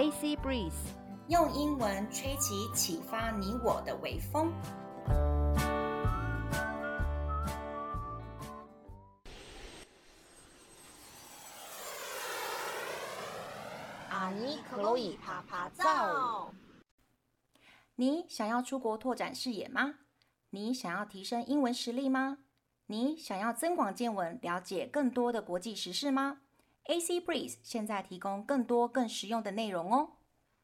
AC Breeze，用英文吹起启发你我的微风。阿尼克洛伊趴趴造。你想要出国拓展视野吗？你想要提升英文实力吗？你想要增广见闻，了解更多的国际时事吗？AC Breeze 现在提供更多更实用的内容哦。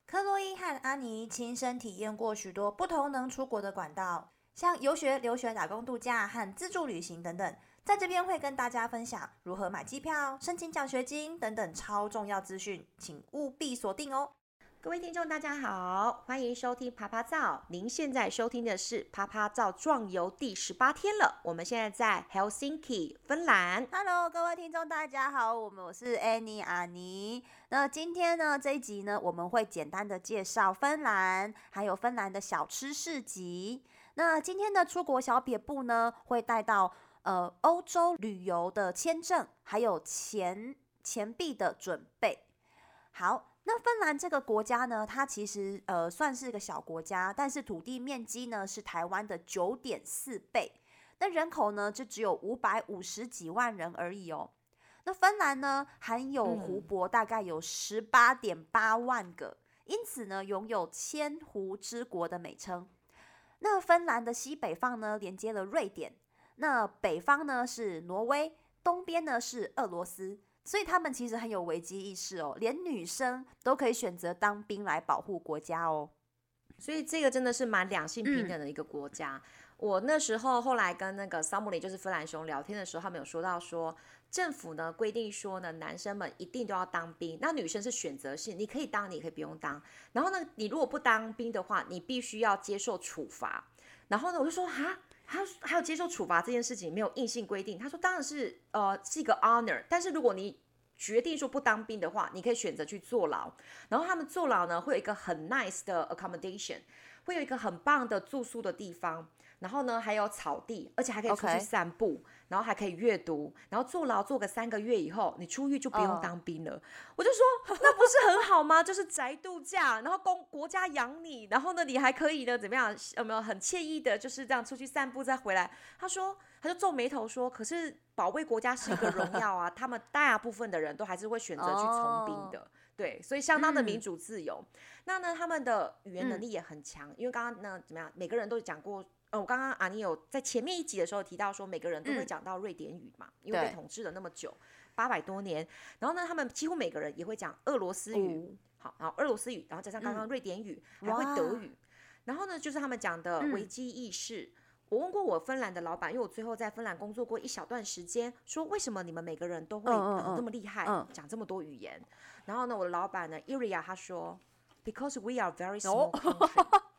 克洛伊和阿尼亲身体验过许多不同能出国的管道，像游学、留学、打工度假和自助旅行等等，在这边会跟大家分享如何买机票、申请奖学金等等超重要资讯，请务必锁定哦。各位听众，大家好，欢迎收听啪啪照。您现在收听的是啪啪照壮游第十八天了。我们现在在 Helsinki，芬兰。Hello，各位听众，大家好，我们我是 Annie 阿尼。那今天呢，这一集呢，我们会简单的介绍芬兰，还有芬兰的小吃市集。那今天的出国小撇步呢，会带到呃欧洲旅游的签证，还有钱钱币的准备。好。那芬兰这个国家呢，它其实呃算是个小国家，但是土地面积呢是台湾的九点四倍，那人口呢就只有五百五十几万人而已哦。那芬兰呢含有湖泊大概有十八点八万个，嗯、因此呢拥有千湖之国的美称。那芬兰的西北方呢连接了瑞典，那北方呢是挪威，东边呢是俄罗斯。所以他们其实很有危机意识哦，连女生都可以选择当兵来保护国家哦。所以这个真的是蛮两性平等的一个国家。嗯、我那时候后来跟那个萨姆里，就是芬兰熊聊天的时候，他们有说到说，政府呢规定说呢，男生们一定都要当兵，那女生是选择性，你可以当，你也可以不用当。然后呢，你如果不当兵的话，你必须要接受处罚。然后呢，我就说哈。他还有接受处罚这件事情没有硬性规定。他说当然是呃是一个 honor，但是如果你决定说不当兵的话，你可以选择去坐牢。然后他们坐牢呢会有一个很 nice 的 accommodation，会有一个很棒的住宿的地方。然后呢还有草地，而且还可以出去散步。Okay. 然后还可以阅读，然后坐牢坐个三个月以后，你出狱就不用当兵了。Oh. 我就说，那不是很好吗？就是宅度假，然后公国家养你，然后呢，你还可以呢，怎么样？有没有很惬意的，就是这样出去散步再回来？他说，他就皱眉头说，可是保卫国家是一个荣耀啊，他们大部分的人都还是会选择去从兵的，oh. 对，所以相当的民主自由。嗯、那呢，他们的语言能力也很强，嗯、因为刚刚呢，怎么样？每个人都讲过。我刚刚阿尼有在前面一集的时候提到说，每个人都会讲到瑞典语嘛，嗯、因为被统治了那么久，八百多年。然后呢，他们几乎每个人也会讲俄罗斯语，哦、好，然后俄罗斯语，然后加上刚刚瑞典语，嗯、还会德语。然后呢，就是他们讲的危机意识。嗯、我问过我芬兰的老板，因为我最后在芬兰工作过一小段时间，说为什么你们每个人都会这么厉害，讲、嗯、这么多语言？然后呢，我的老板呢，Iria 他说，Because we are very small country。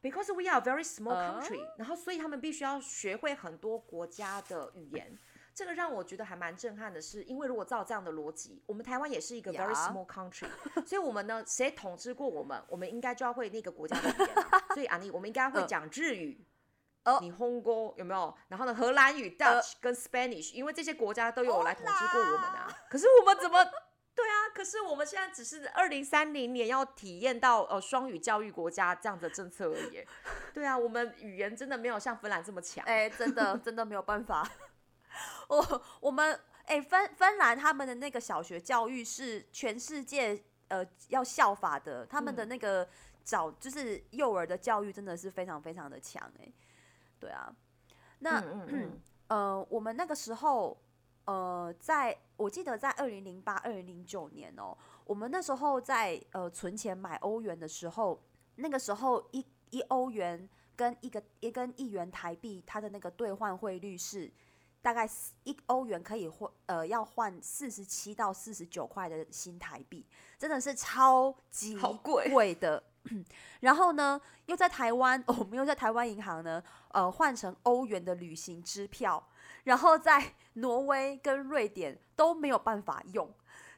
哦 Because we are a very small country，、uh? 然后所以他们必须要学会很多国家的语言，这个让我觉得还蛮震撼的是，因为如果照这样的逻辑，我们台湾也是一个 very small country. 所以我们呢，谁统治过我们，我们应该就要会那个国家的语言。所以阿妮，我们应该会讲日语，哦、uh.，你红歌有没有？然后呢，荷兰语 Dutch 跟 Spanish，因为这些国家都有来统治过我们啊。可是我们怎么？对啊，可是我们现在只是二零三零年要体验到呃双语教育国家这样的政策而已。对啊，我们语言真的没有像芬兰这么强。哎，真的 真的没有办法。我我们哎芬芬兰他们的那个小学教育是全世界呃要效法的，他们的那个早就是幼儿的教育真的是非常非常的强哎。对啊，那嗯，嗯，嗯 呃我们那个时候。呃，在我记得在二零零八、二零零九年哦，我们那时候在呃存钱买欧元的时候，那个时候一一欧元跟一个一跟一元台币，它的那个兑换汇率是大概一欧元可以换呃要换四十七到四十九块的新台币，真的是超级贵的。然后呢，又在台湾，我们又在台湾银行呢，呃，换成欧元的旅行支票，然后在挪威跟瑞典都没有办法用，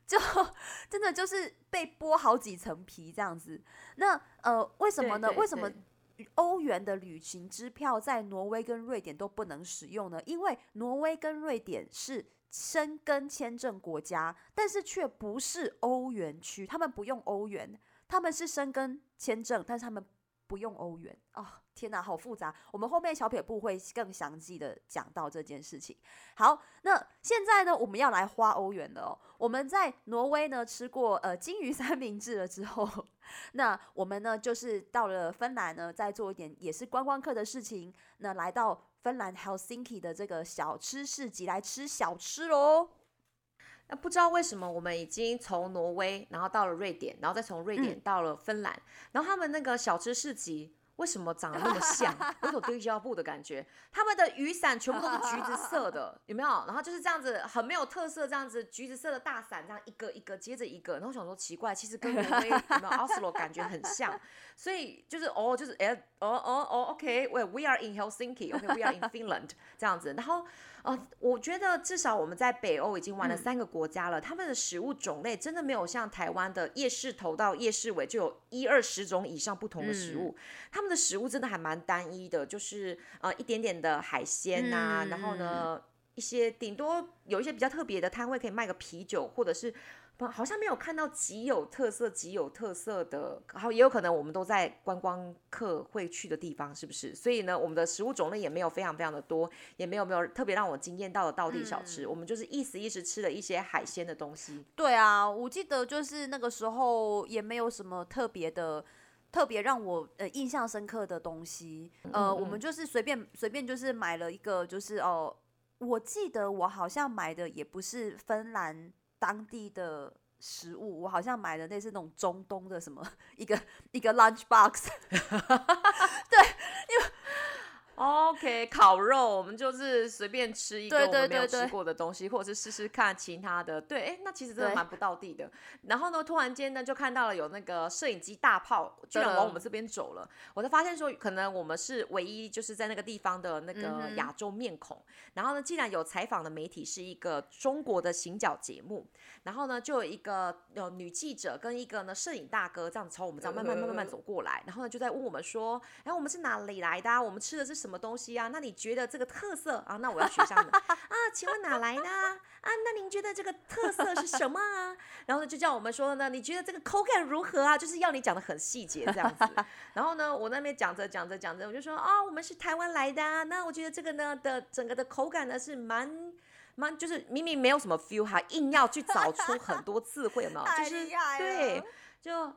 就真的就是被剥好几层皮这样子。那呃，为什么呢？为什么欧元的旅行支票在挪威跟瑞典都不能使用呢？因为挪威跟瑞典是申根签证国家，但是却不是欧元区，他们不用欧元，他们是申根签证，但是他们不用欧元哦，天哪，好复杂。我们后面小撇步会更详细的讲到这件事情。好，那现在呢，我们要来花欧元了哦。我们在挪威呢吃过呃鲸鱼三明治了之后，那我们呢就是到了芬兰呢，再做一点也是观光客的事情，那来到。芬兰 Helsinki 的这个小吃市集来吃小吃喽。那不知道为什么我们已经从挪威，然后到了瑞典，然后再从瑞典到了芬兰，嗯、然后他们那个小吃市集。为什么长得那么像？有种堆胶布的感觉。他们的雨伞全部都是橘子色的，有没有？然后就是这样子，很没有特色，这样子橘子色的大伞，这样一个一个接着一个。然后我想说奇怪，其实跟挪威有没有 奥斯陆感觉很像，所以就是哦，就是哎，哦哦哦，OK，We are in Helsinki，OK，We are in Finland，这样子。然后。呃，我觉得至少我们在北欧已经玩了三个国家了，嗯、他们的食物种类真的没有像台湾的夜市头到夜市尾就有一二十种以上不同的食物，嗯、他们的食物真的还蛮单一的，就是呃一点点的海鲜呐、啊，嗯、然后呢一些顶多有一些比较特别的摊位可以卖个啤酒或者是。好像没有看到极有特色、极有特色的，然后也有可能我们都在观光客会去的地方，是不是？所以呢，我们的食物种类也没有非常非常的多，也没有没有特别让我惊艳到的道地小吃。嗯、我们就是一时一时吃了一些海鲜的东西。对啊，我记得就是那个时候也没有什么特别的、特别让我呃印象深刻的东西。呃，嗯嗯我们就是随便随便就是买了一个，就是哦，我记得我好像买的也不是芬兰。当地的食物，我好像买的那是那种中东的什么 一个一个 lunch box，对，OK，烤肉我们就是随便吃一个我们没有吃过的东西，或者是试试看其他的。对，哎，那其实真的蛮不道地的。然后呢，突然间呢，就看到了有那个摄影机大炮居然往我们这边走了。我才发现说，可能我们是唯一就是在那个地方的那个亚洲面孔。然后呢，既然有采访的媒体是一个中国的行脚节目，然后呢，就有一个有女记者跟一个呢摄影大哥这样子从我们这样慢慢慢慢慢走过来，然后呢就在问我们说，哎，我们是哪里来的？啊我们吃的是什么东西啊？那你觉得这个特色啊？那我要学一下啊？请问哪来呢？啊？那您觉得这个特色是什么啊？然后呢，就叫我们说呢，你觉得这个口感如何啊？就是要你讲的很细节这样子。然后呢，我那边讲着讲着讲着，我就说啊、哦，我们是台湾来的啊。那我觉得这个呢的整个的口感呢是蛮蛮，就是明明没有什么 feel，还硬要去找出很多词汇嘛，就是对，就。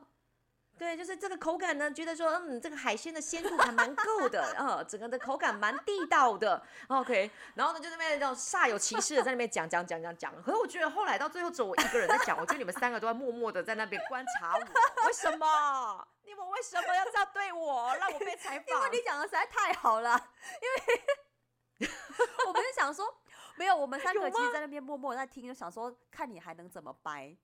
对，就是这个口感呢，觉得说，嗯，这个海鲜的鲜度还蛮够的，啊、嗯，整个的口感蛮地道的，OK。然后呢，就那边那种煞有其事的在那边讲讲讲讲讲。可是我觉得后来到最后只有我一个人在讲，我觉得你们三个都在默默的在那边观察我。为什么？你们为什么要这样对我，让我被采访？因为你讲的实在太好了。因为 我们是想说，没有，我们三个其实在那边默默在听，就想说，看你还能怎么掰。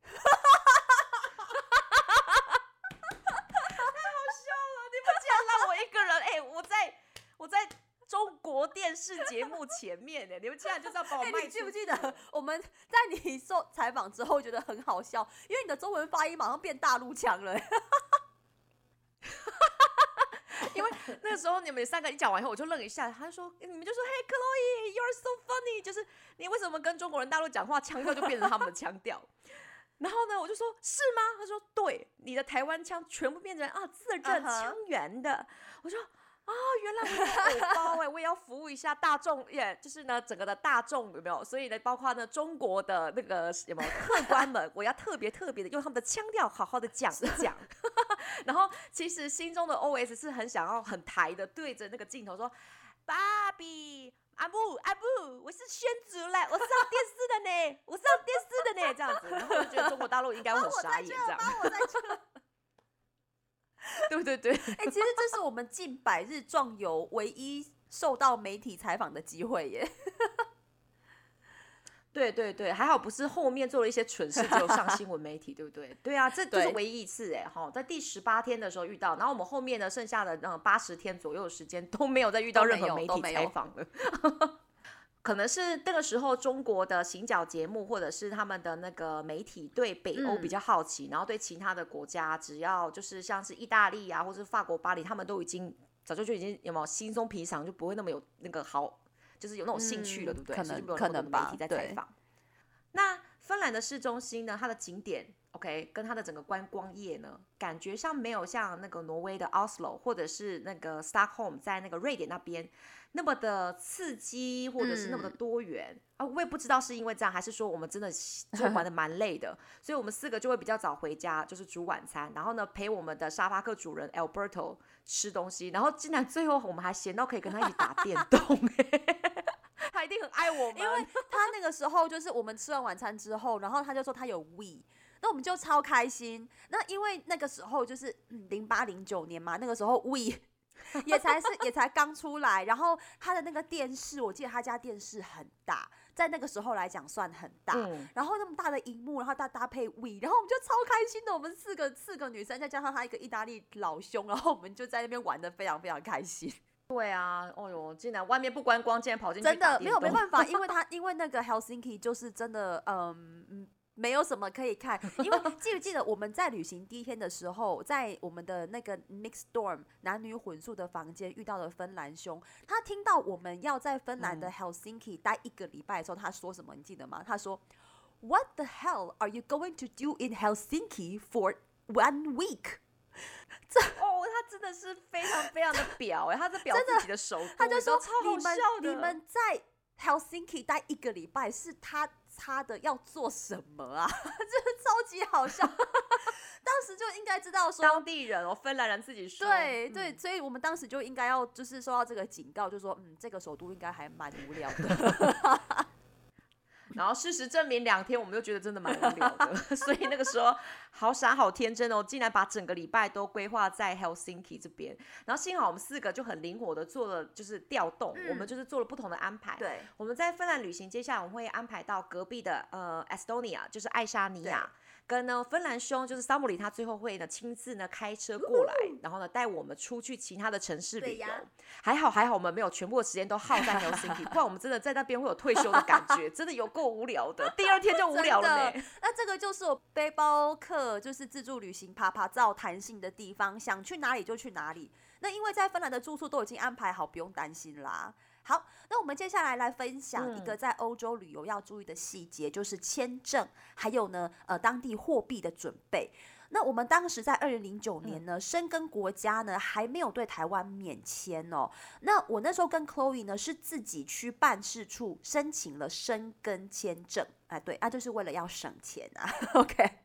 我在中国电视节目前面呢，你们竟然就是要把我卖、欸、你记不记得我们在你受采访之后觉得很好笑，因为你的中文发音马上变大陆腔了。因为那个时候你们三个一讲完以后，我就愣一下，他就说，你们就说，Hey Chloe, you are so funny，就是你为什么跟中国人大陆讲话腔调就变成他们的腔调？然后呢，我就说，是吗？他说，对，你的台湾腔全部变成啊字正腔圆的。Uh huh. 我说。啊、哦，原来我是偶包哎，我也要服务一下大众耶，就是呢，整个的大众有没有？所以呢，包括呢中国的那个有没有客官们，我要特别特别的用他们的腔调好好的讲一讲。然后其实心中的 OS 是很想要很抬的，对着那个镜头说：“爸比，阿布阿布，我是宣主嘞，我上电视的呢，我上电视的呢，这样子。”然后我就觉得中国大陆应该会很傻眼这样。对 对对，哎、欸，其实这是我们近百日壮游唯一受到媒体采访的机会耶。对对对，还好不是后面做了一些蠢事，就上新闻媒体，对不对？对啊，这就是唯一一次哎，哈，在第十八天的时候遇到，然后我们后面呢剩下的嗯八十天左右的时间都没有再遇到任何媒体采访了。可能是那个时候中国的行脚节目，或者是他们的那个媒体对北欧比较好奇，嗯、然后对其他的国家，只要就是像是意大利啊，或者是法国巴黎，他们都已经早就就已经有没有心松平常，就不会那么有那个好，就是有那种兴趣了，嗯、对不对？可能可能吧。媒体在采访。兰的市中心呢，它的景点，OK，跟它的整个观光业呢，感觉上没有像那个挪威的 Oslo 或者是那个 Stockholm 在那个瑞典那边那么的刺激，或者是那么的多元、嗯、啊。我也不知道是因为这样，还是说我们真的就玩的蛮累的，所以我们四个就会比较早回家，就是煮晚餐，然后呢陪我们的沙发客主人 Alberto 吃东西，然后竟然最后我们还闲到可以跟他一起打电动。他一定很爱我们，因为他那个时候就是我们吃完晚餐之后，然后他就说他有 Wii，那我们就超开心。那因为那个时候就是零八零九年嘛，那个时候 Wii 也才是 也才刚出来，然后他的那个电视，我记得他家电视很大，在那个时候来讲算很大，嗯、然后那么大的荧幕，然后搭搭配 Wii，然后我们就超开心的，我们四个四个女生再加上他一个意大利老兄，然后我们就在那边玩的非常非常开心。对啊，哦哟，竟然外面不观光，竟然跑进去真的没有没办法，因为 他因为那个 Helsinki 就是真的，嗯，没有什么可以看。因为 记不记得我们在旅行第一天的时候，在我们的那个 mixed dorm 男女混宿的房间遇到了芬兰兄，他听到我们要在芬兰的 Helsinki 待一个礼拜的时候，他说什么？你记得吗？他说：“What the hell are you going to do in Helsinki for one week？” 这真的是非常非常的表哎，他在表自己的首都，他就说超好笑的。你们在 Helsinki 待一个礼拜，是他他的要做什么啊？就是超级好笑。当时就应该知道说，当地人哦，芬兰人自己说，对对，所以我们当时就应该要就是收到这个警告，就说嗯，这个首都应该还蛮无聊的。然后事实证明，两天我们就觉得真的蛮无聊的，所以那个时候好傻好天真哦，竟然把整个礼拜都规划在 Helsinki 这边。然后幸好我们四个就很灵活的做了，就是调动，嗯、我们就是做了不同的安排。对，我们在芬兰旅行，接下来我们会安排到隔壁的呃 Estonia，就是爱沙尼亚。跟呢，芬兰兄就是萨姆里，他最后会呢亲自呢开车过来，然后呢带我们出去其他的城市旅游。还好还好，我们没有全部的时间都耗在 Helsinki，不然我们真的在那边会有退休的感觉，真的有够无聊的。第二天就无聊了呢。那这个就是我背包客，就是自助旅行，爬爬照弹性的地方，想去哪里就去哪里。那因为在芬兰的住宿都已经安排好，不用担心啦。好，那我们接下来来分享一个在欧洲旅游要注意的细节，嗯、就是签证，还有呢，呃，当地货币的准备。那我们当时在二零零九年呢，申根、嗯、国家呢还没有对台湾免签哦。那我那时候跟 Chloe 呢是自己去办事处申请了申根签证，哎，对，啊，就是为了要省钱啊。OK。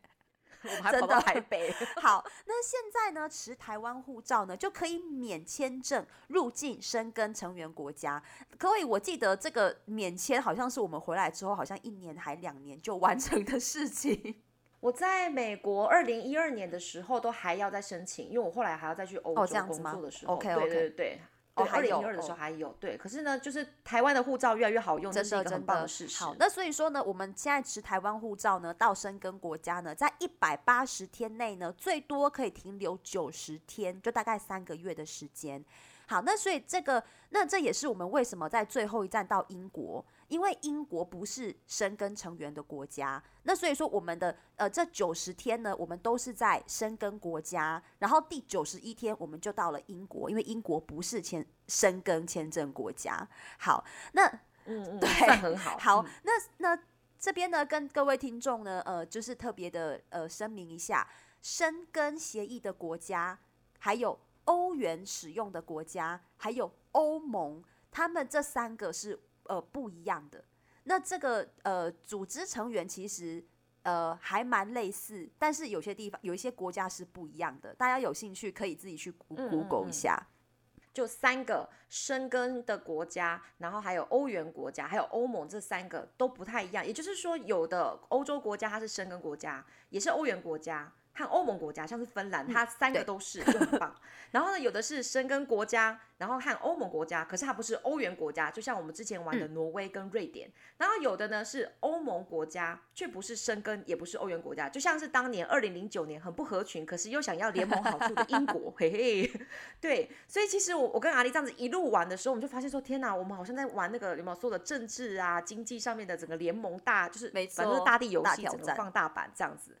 我们还跑到台北。好，那现在呢，持台湾护照呢就可以免签证入境申根成员国家。可以，我记得这个免签好像是我们回来之后，好像一年还两年就完成的事情。我在美国二零一二年的时候都还要再申请，因为我后来还要再去欧洲工作的时候。OK OK，对对对。二零一二的时候还有，对，可是呢，就是台湾的护照越来越好用，这是一个很棒的事实。好，那所以说呢，我们现在持台湾护照呢，到申根国家呢，在一百八十天内呢，最多可以停留九十天，就大概三个月的时间。好，那所以这个，那这也是我们为什么在最后一站到英国，因为英国不是申根成员的国家，那所以说我们的呃这九十天呢，我们都是在申根国家，然后第九十一天我们就到了英国，因为英国不是签申根签证国家。好，那嗯 嗯，对，很好。好，那那这边呢，跟各位听众呢，呃，就是特别的呃声明一下，申根协议的国家还有。欧元使用的国家还有欧盟，他们这三个是呃不一样的。那这个呃组织成员其实呃还蛮类似，但是有些地方有一些国家是不一样的。大家有兴趣可以自己去 Google 一下。嗯嗯嗯，就三个生根的国家，然后还有欧元国家，还有欧盟，这三个都不太一样。也就是说，有的欧洲国家它是生根国家，也是欧元国家。和欧盟国家，像是芬兰，它三个都是就很棒。然后呢，有的是申根国家，然后和欧盟国家，可是它不是欧元国家，就像我们之前玩的挪威跟瑞典。然后有的呢是欧盟国家，却不是申根，也不是欧元国家，就像是当年二零零九年很不合群，可是又想要联盟好处的英国，嘿嘿。对，所以其实我我跟阿丽这样子一路玩的时候，我们就发现说，天哪，我们好像在玩那个有没有说的政治啊、经济上面的整个联盟大，就是反正大地游戏整个放大版这样子。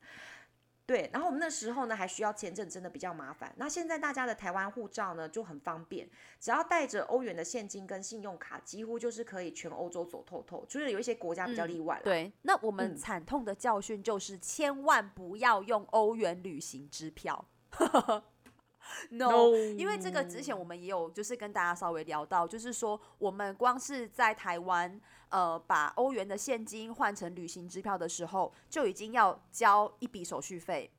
对，然后我们那时候呢还需要签证，真的比较麻烦。那现在大家的台湾护照呢就很方便，只要带着欧元的现金跟信用卡，几乎就是可以全欧洲走透透。就是有一些国家比较例外、嗯。对，那我们惨痛的教训就是千万不要用欧元旅行支票。No, no，因为这个之前我们也有就是跟大家稍微聊到，就是说我们光是在台湾，呃，把欧元的现金换成旅行支票的时候，就已经要交一笔手续费。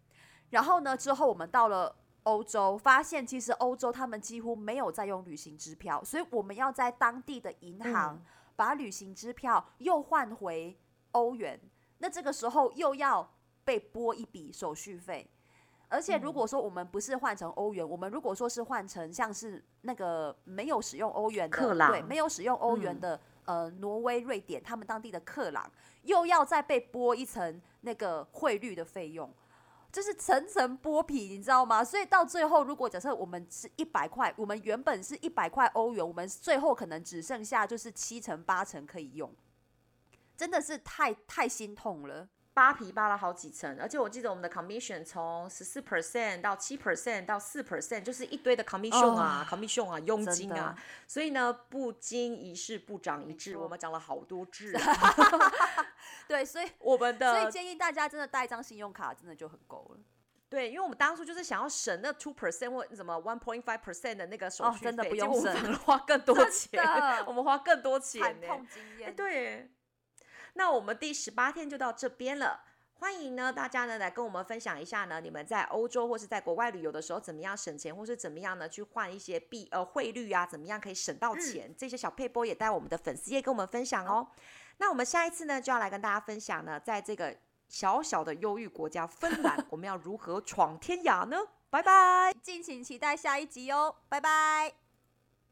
然后呢，之后我们到了欧洲，发现其实欧洲他们几乎没有在用旅行支票，所以我们要在当地的银行把旅行支票又换回欧元，那这个时候又要被拨一笔手续费。而且如果说我们不是换成欧元，嗯，我们如果说是换成像是那个没有使用欧元的，对，没有使用欧元的，嗯，呃，挪威、瑞典，他们当地的克朗，又要再被拨一层那个汇率的费用，就是层层剥皮，你知道吗？所以到最后，如果假设我们是一百块，我们原本是一百块欧元，我们最后可能只剩下就是七成八成可以用，真的是太太心痛了。扒皮扒了好几层，而且我记得我们的 commission 从十四 percent 到七 percent 到四 percent，就是一堆的 commission 啊、oh,，commission 啊，佣金啊。所以呢，不经一事不长一智，我们讲了好多智。对，所以我们的，所以建议大家真的带一张信用卡，真的就很够了。对，因为我们当初就是想要省那 two percent 或什么 one point five percent 的那个手续费，oh, 真的不用省，我们花更多钱，我们花更多钱呢。惨痛经验。欸、对。那我们第十八天就到这边了，欢迎呢大家呢来跟我们分享一下呢，你们在欧洲或是在国外旅游的时候怎么样省钱，或是怎么样呢去换一些币呃汇率啊，怎么样可以省到钱，嗯、这些小配波也带我们的粉丝也跟我们分享哦。那我们下一次呢就要来跟大家分享呢，在这个小小的忧郁国家芬兰，我们要如何闯天涯呢？拜拜，敬请期待下一集哦，拜拜。